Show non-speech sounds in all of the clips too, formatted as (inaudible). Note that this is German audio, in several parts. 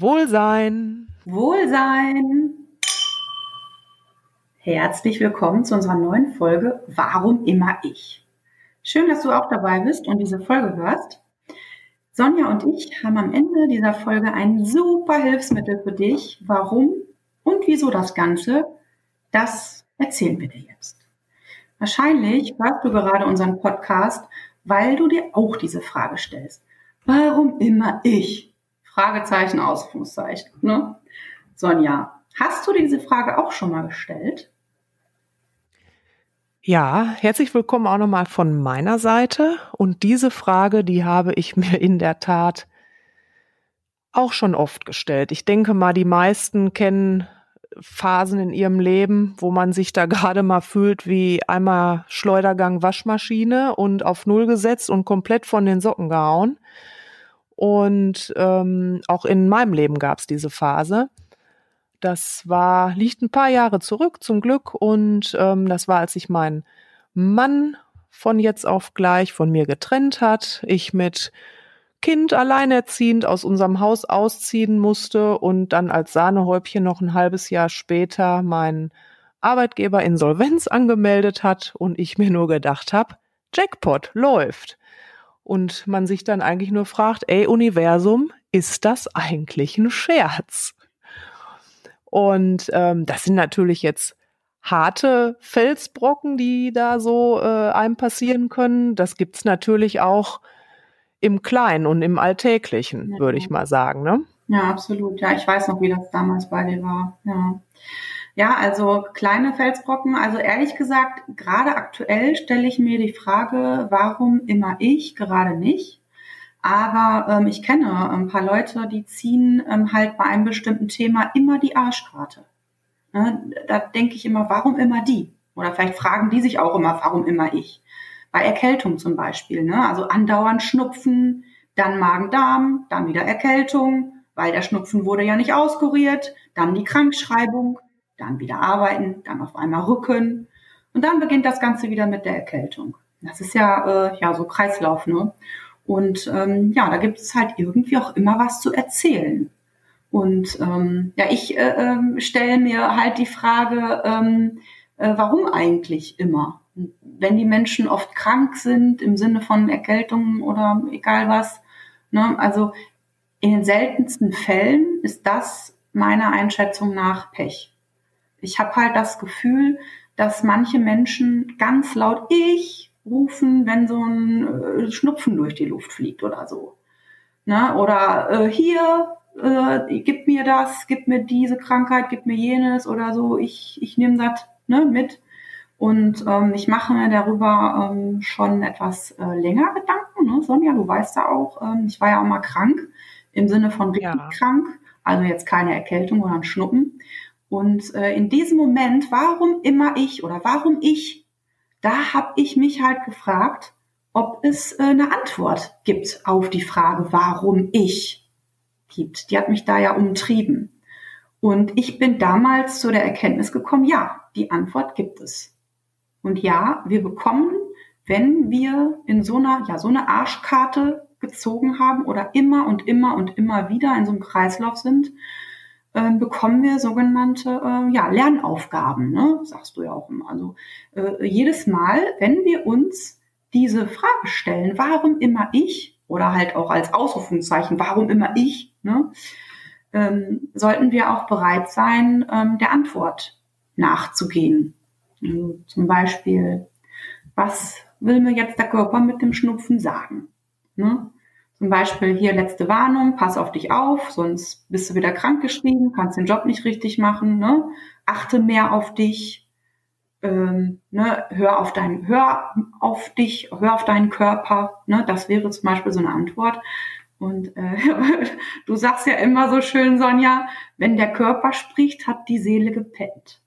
Wohlsein. Wohlsein. Herzlich willkommen zu unserer neuen Folge Warum immer ich? Schön, dass du auch dabei bist und diese Folge hörst. Sonja und ich haben am Ende dieser Folge ein super Hilfsmittel für dich. Warum und wieso das Ganze, das erzählen wir dir jetzt. Wahrscheinlich hörst du gerade unseren Podcast, weil du dir auch diese Frage stellst. Warum immer ich? Fragezeichen, Ausrufungszeichen. Ne? Sonja, hast du diese Frage auch schon mal gestellt? Ja, herzlich willkommen auch nochmal von meiner Seite. Und diese Frage, die habe ich (laughs) mir in der Tat auch schon oft gestellt. Ich denke mal, die meisten kennen Phasen in ihrem Leben, wo man sich da (laughs) gerade mal fühlt wie einmal Schleudergang Waschmaschine und auf Null gesetzt und komplett von den Socken gehauen. Und ähm, auch in meinem Leben gab es diese Phase. Das war, liegt ein paar Jahre zurück zum Glück. Und ähm, das war, als sich mein Mann von jetzt auf gleich von mir getrennt hat. Ich mit Kind alleinerziehend aus unserem Haus ausziehen musste und dann als Sahnehäubchen noch ein halbes Jahr später meinen Arbeitgeber Insolvenz angemeldet hat und ich mir nur gedacht habe, Jackpot läuft und man sich dann eigentlich nur fragt, ey Universum, ist das eigentlich ein Scherz? Und ähm, das sind natürlich jetzt harte Felsbrocken, die da so äh, einem passieren können. Das gibt's natürlich auch im Kleinen und im Alltäglichen, ja. würde ich mal sagen. Ne? Ja, absolut. Ja, ich weiß noch, wie das damals bei dir war. Ja. Ja, also kleine Felsbrocken. Also ehrlich gesagt, gerade aktuell stelle ich mir die Frage, warum immer ich, gerade nicht. Aber ähm, ich kenne ein paar Leute, die ziehen ähm, halt bei einem bestimmten Thema immer die Arschkarte. Ne? Da denke ich immer, warum immer die? Oder vielleicht fragen die sich auch immer, warum immer ich? Bei Erkältung zum Beispiel. Ne? Also andauernd Schnupfen, dann Magen-Darm, dann wieder Erkältung, weil der Schnupfen wurde ja nicht auskuriert, dann die Krankschreibung dann wieder arbeiten, dann auf einmal Rücken und dann beginnt das Ganze wieder mit der Erkältung. Das ist ja, äh, ja so Kreislauf, ne? Und ähm, ja, da gibt es halt irgendwie auch immer was zu erzählen. Und ähm, ja, ich äh, äh, stelle mir halt die Frage, ähm, äh, warum eigentlich immer? Wenn die Menschen oft krank sind im Sinne von Erkältungen oder egal was, ne? also in den seltensten Fällen ist das meiner Einschätzung nach Pech. Ich habe halt das Gefühl, dass manche Menschen ganz laut ich rufen, wenn so ein äh, Schnupfen durch die Luft fliegt oder so. Ne? Oder äh, hier, äh, gib mir das, gib mir diese Krankheit, gib mir jenes oder so, ich, ich nehme das ne, mit. Und ähm, ich mache mir darüber ähm, schon etwas äh, länger Gedanken. Ne? Sonja, du weißt ja auch, ähm, ich war ja auch mal krank, im Sinne von richtig ja. krank. Also jetzt keine Erkältung oder ein Schnuppen. Und äh, in diesem Moment, warum immer ich oder warum ich, da habe ich mich halt gefragt, ob es äh, eine Antwort gibt auf die Frage, warum ich gibt. Die hat mich da ja umtrieben. Und ich bin damals zu der Erkenntnis gekommen, ja, die Antwort gibt es. Und ja, wir bekommen, wenn wir in so einer, ja, so eine Arschkarte gezogen haben oder immer und immer und immer wieder in so einem Kreislauf sind, bekommen wir sogenannte äh, ja, Lernaufgaben, ne? sagst du ja auch immer. Also äh, jedes Mal, wenn wir uns diese Frage stellen, warum immer ich, oder halt auch als Ausrufungszeichen, warum immer ich, ne? ähm, sollten wir auch bereit sein, ähm, der Antwort nachzugehen. Also zum Beispiel, was will mir jetzt der Körper mit dem Schnupfen sagen? Ne? Zum Beispiel hier letzte Warnung, pass auf dich auf, sonst bist du wieder krankgeschrieben, kannst den Job nicht richtig machen, ne? achte mehr auf dich, ähm, ne? hör auf deinen, hör auf dich, hör auf deinen Körper, ne? das wäre zum Beispiel so eine Antwort. Und äh, (laughs) du sagst ja immer so schön, Sonja, wenn der Körper spricht, hat die Seele gepennt.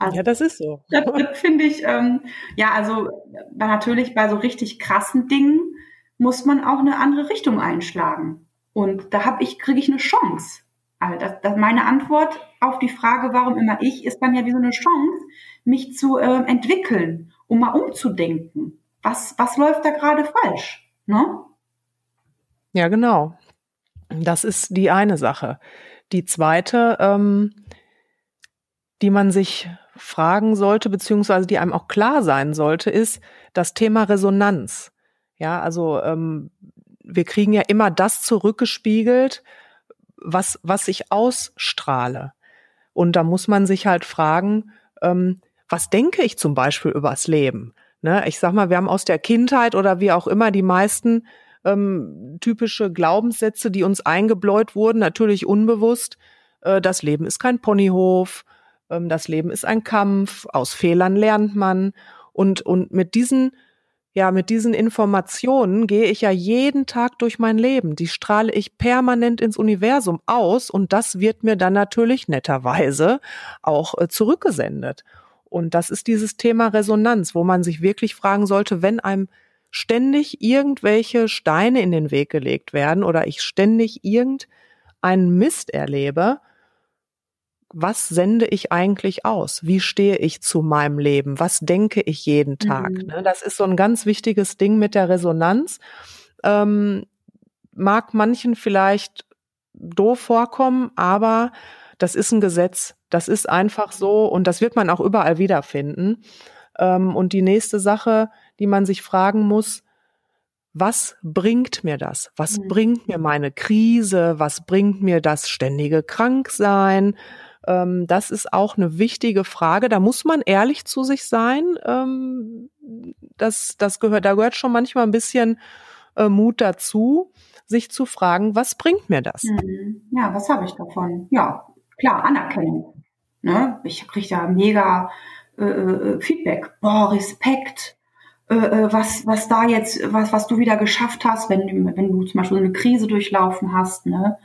Also, ja, das ist so. Das, (laughs) das finde ich, ähm, ja, also natürlich bei so richtig krassen Dingen muss man auch eine andere Richtung einschlagen. Und da habe ich, kriege ich eine Chance. Also das, das meine Antwort auf die Frage, warum immer ich, ist dann ja wie so eine Chance, mich zu äh, entwickeln, um mal umzudenken. Was, was läuft da gerade falsch? Ne? Ja, genau. Das ist die eine Sache. Die zweite, ähm, die man sich fragen sollte, beziehungsweise die einem auch klar sein sollte, ist das Thema Resonanz. Ja, also ähm, wir kriegen ja immer das zurückgespiegelt, was, was ich ausstrahle. Und da muss man sich halt fragen, ähm, was denke ich zum Beispiel übers Leben? Ne? Ich sag mal, wir haben aus der Kindheit oder wie auch immer die meisten ähm, typische Glaubenssätze, die uns eingebläut wurden, natürlich unbewusst. Äh, das Leben ist kein Ponyhof, ähm, das Leben ist ein Kampf, aus Fehlern lernt man. Und, und mit diesen, ja, mit diesen Informationen gehe ich ja jeden Tag durch mein Leben. Die strahle ich permanent ins Universum aus und das wird mir dann natürlich netterweise auch äh, zurückgesendet. Und das ist dieses Thema Resonanz, wo man sich wirklich fragen sollte, wenn einem ständig irgendwelche Steine in den Weg gelegt werden oder ich ständig irgendeinen Mist erlebe, was sende ich eigentlich aus? Wie stehe ich zu meinem Leben? Was denke ich jeden Tag? Mhm. Ne, das ist so ein ganz wichtiges Ding mit der Resonanz. Ähm, mag manchen vielleicht doof vorkommen, aber das ist ein Gesetz. Das ist einfach so und das wird man auch überall wiederfinden. Ähm, und die nächste Sache, die man sich fragen muss, was bringt mir das? Was mhm. bringt mir meine Krise? Was bringt mir das ständige Kranksein? Ähm, das ist auch eine wichtige Frage. Da muss man ehrlich zu sich sein. Ähm, das, das gehört, da gehört schon manchmal ein bisschen äh, Mut dazu, sich zu fragen, was bringt mir das? Mhm. Ja, was habe ich davon? Ja, klar, Anerkennung. Ne? Ich kriege da mega äh, äh, Feedback. Boah, Respekt. Äh, äh, was, was da jetzt, was, was du wieder geschafft hast, wenn du, wenn du zum Beispiel eine Krise durchlaufen hast, ne?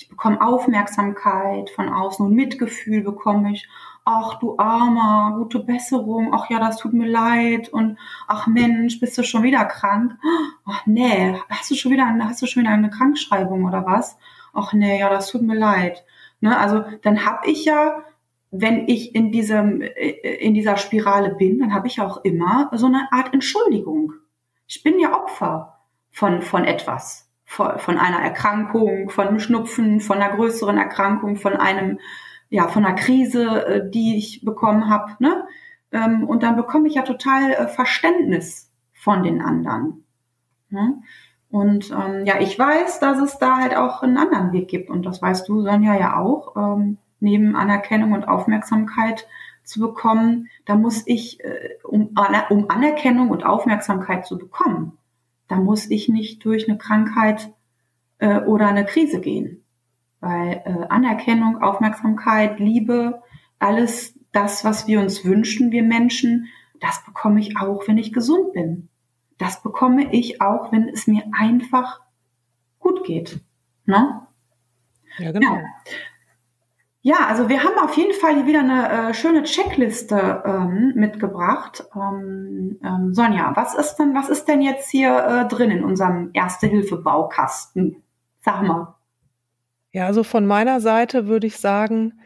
Ich bekomme Aufmerksamkeit von außen und Mitgefühl bekomme ich. Ach du Armer, gute Besserung. Ach ja, das tut mir leid. Und ach Mensch, bist du schon wieder krank? Ach nee, hast du schon wieder, hast du schon wieder eine Krankschreibung oder was? Ach nee, ja, das tut mir leid. Ne, also dann habe ich ja, wenn ich in diesem in dieser Spirale bin, dann habe ich auch immer so eine Art Entschuldigung. Ich bin ja Opfer von von etwas von einer Erkrankung, von einem Schnupfen, von einer größeren Erkrankung, von einem, ja, von einer Krise, äh, die ich bekommen habe. Ne? Ähm, und dann bekomme ich ja total äh, Verständnis von den anderen. Ne? Und ähm, ja, ich weiß, dass es da halt auch einen anderen Weg gibt. Und das weißt du, Sonja, ja auch. Ähm, neben Anerkennung und Aufmerksamkeit zu bekommen, da muss ich, äh, um, um Anerkennung und Aufmerksamkeit zu bekommen, da muss ich nicht durch eine Krankheit äh, oder eine Krise gehen. Weil äh, Anerkennung, Aufmerksamkeit, Liebe, alles das, was wir uns wünschen, wir Menschen, das bekomme ich auch, wenn ich gesund bin. Das bekomme ich auch, wenn es mir einfach gut geht. Ne? Ja, genau. Ja. Ja, also wir haben auf jeden Fall hier wieder eine äh, schöne Checkliste ähm, mitgebracht. Ähm, ähm, Sonja, was ist denn, was ist denn jetzt hier äh, drin in unserem Erste-Hilfe-Baukasten? Sag mal. Ja, also von meiner Seite würde ich sagen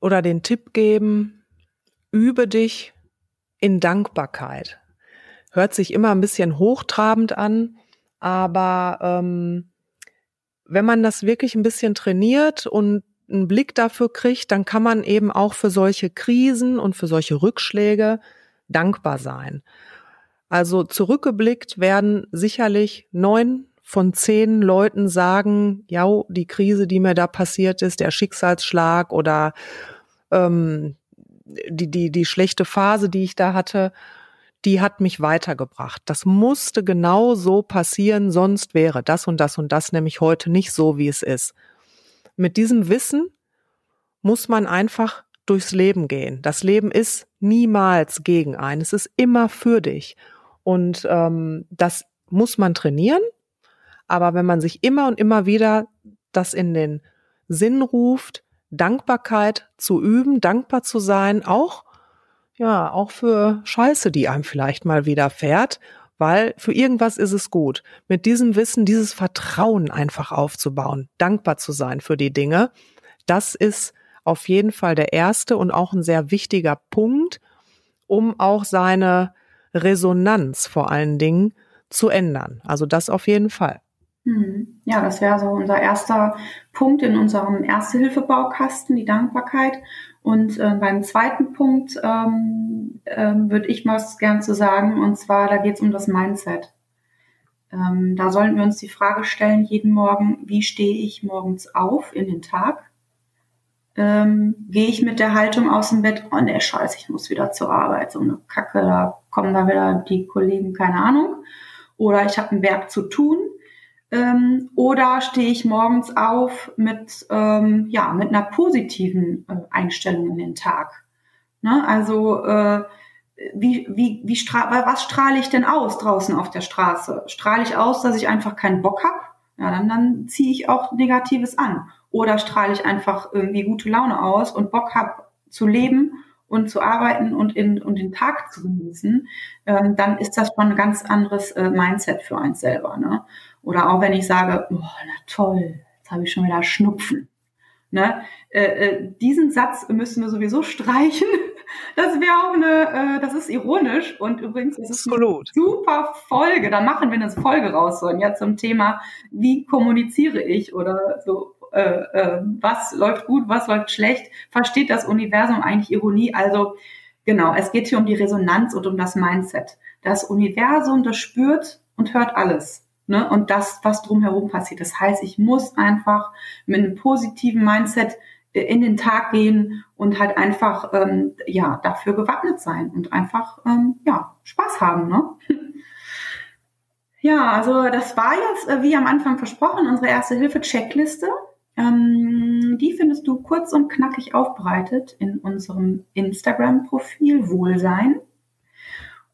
oder den Tipp geben, übe dich in Dankbarkeit. Hört sich immer ein bisschen hochtrabend an, aber ähm, wenn man das wirklich ein bisschen trainiert und einen Blick dafür kriegt, dann kann man eben auch für solche Krisen und für solche Rückschläge dankbar sein. Also zurückgeblickt werden sicherlich neun von zehn Leuten sagen, ja, die Krise, die mir da passiert ist, der Schicksalsschlag oder ähm, die, die, die schlechte Phase, die ich da hatte, die hat mich weitergebracht. Das musste genau so passieren, sonst wäre das und das und das nämlich heute nicht so, wie es ist mit diesem Wissen muss man einfach durchs Leben gehen. Das Leben ist niemals gegen einen. Es ist immer für dich. Und ähm, das muss man trainieren. Aber wenn man sich immer und immer wieder das in den Sinn ruft, Dankbarkeit zu üben, dankbar zu sein, auch ja, auch für Scheiße, die einem vielleicht mal widerfährt weil für irgendwas ist es gut. Mit diesem Wissen, dieses Vertrauen einfach aufzubauen, dankbar zu sein für die Dinge, das ist auf jeden Fall der erste und auch ein sehr wichtiger Punkt, um auch seine Resonanz vor allen Dingen zu ändern. Also das auf jeden Fall. Hm. ja, das wäre so unser erster Punkt in unserem Erste-Hilfe-Baukasten, die Dankbarkeit. Und äh, beim zweiten Punkt ähm, äh, würde ich mal gern zu sagen, und zwar, da geht es um das Mindset. Ähm, da sollten wir uns die Frage stellen, jeden Morgen, wie stehe ich morgens auf in den Tag? Ähm, Gehe ich mit der Haltung aus dem Bett, oh ne, scheiße, ich muss wieder zur Arbeit, so eine Kacke, da kommen da wieder die Kollegen, keine Ahnung. Oder ich habe ein Werk zu tun ähm, oder stehe ich morgens auf mit, ähm, ja, mit einer positiven äh, Einstellung in den Tag? Ne? Also äh, wie, wie, wie stra was strahle ich denn aus draußen auf der Straße? Strahle ich aus, dass ich einfach keinen Bock habe? Ja, dann, dann ziehe ich auch Negatives an. Oder strahle ich einfach irgendwie gute Laune aus und Bock habe zu leben und zu arbeiten und, in, und den Tag zu genießen, ähm, dann ist das schon ein ganz anderes äh, Mindset für uns selber. Ne? Oder auch wenn ich sage, oh, na toll, jetzt habe ich schon wieder Schnupfen. Ne? Äh, äh, diesen Satz müssen wir sowieso streichen. (laughs) Das wäre auch eine, äh, das ist ironisch und übrigens das ist eine super Folge. Da machen wir eine Folge raus so, ja, zum Thema, wie kommuniziere ich oder so, äh, äh, was läuft gut, was läuft schlecht. Versteht das Universum eigentlich Ironie? Also genau, es geht hier um die Resonanz und um das Mindset. Das Universum, das spürt und hört alles ne? und das, was drumherum passiert. Das heißt, ich muss einfach mit einem positiven Mindset äh, in den Tag gehen und halt einfach ähm, ja dafür gewappnet sein und einfach ähm, ja Spaß haben. Ne? Ja, also das war jetzt, äh, wie am Anfang versprochen, unsere erste Hilfe-Checkliste. Ähm, die findest du kurz und knackig aufbereitet in unserem Instagram-Profil Wohlsein.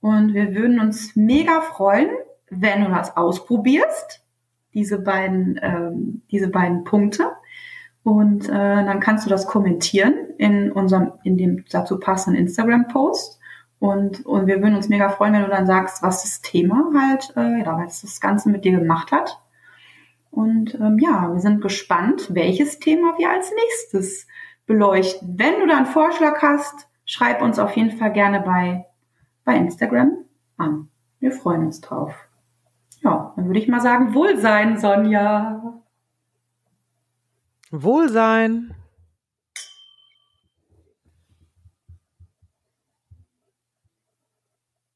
Und wir würden uns mega freuen, wenn du das ausprobierst, diese beiden, ähm, diese beiden Punkte. Und äh, dann kannst du das kommentieren in unserem, in dem dazu passenden Instagram-Post. Und, und wir würden uns mega freuen, wenn du dann sagst, was das Thema halt, äh, ja, was das Ganze mit dir gemacht hat. Und ähm, ja, wir sind gespannt, welches Thema wir als nächstes beleuchten. Wenn du da einen Vorschlag hast, schreib uns auf jeden Fall gerne bei, bei Instagram an. Wir freuen uns drauf. Ja, dann würde ich mal sagen, Wohlsein, Sonja. Wohlsein.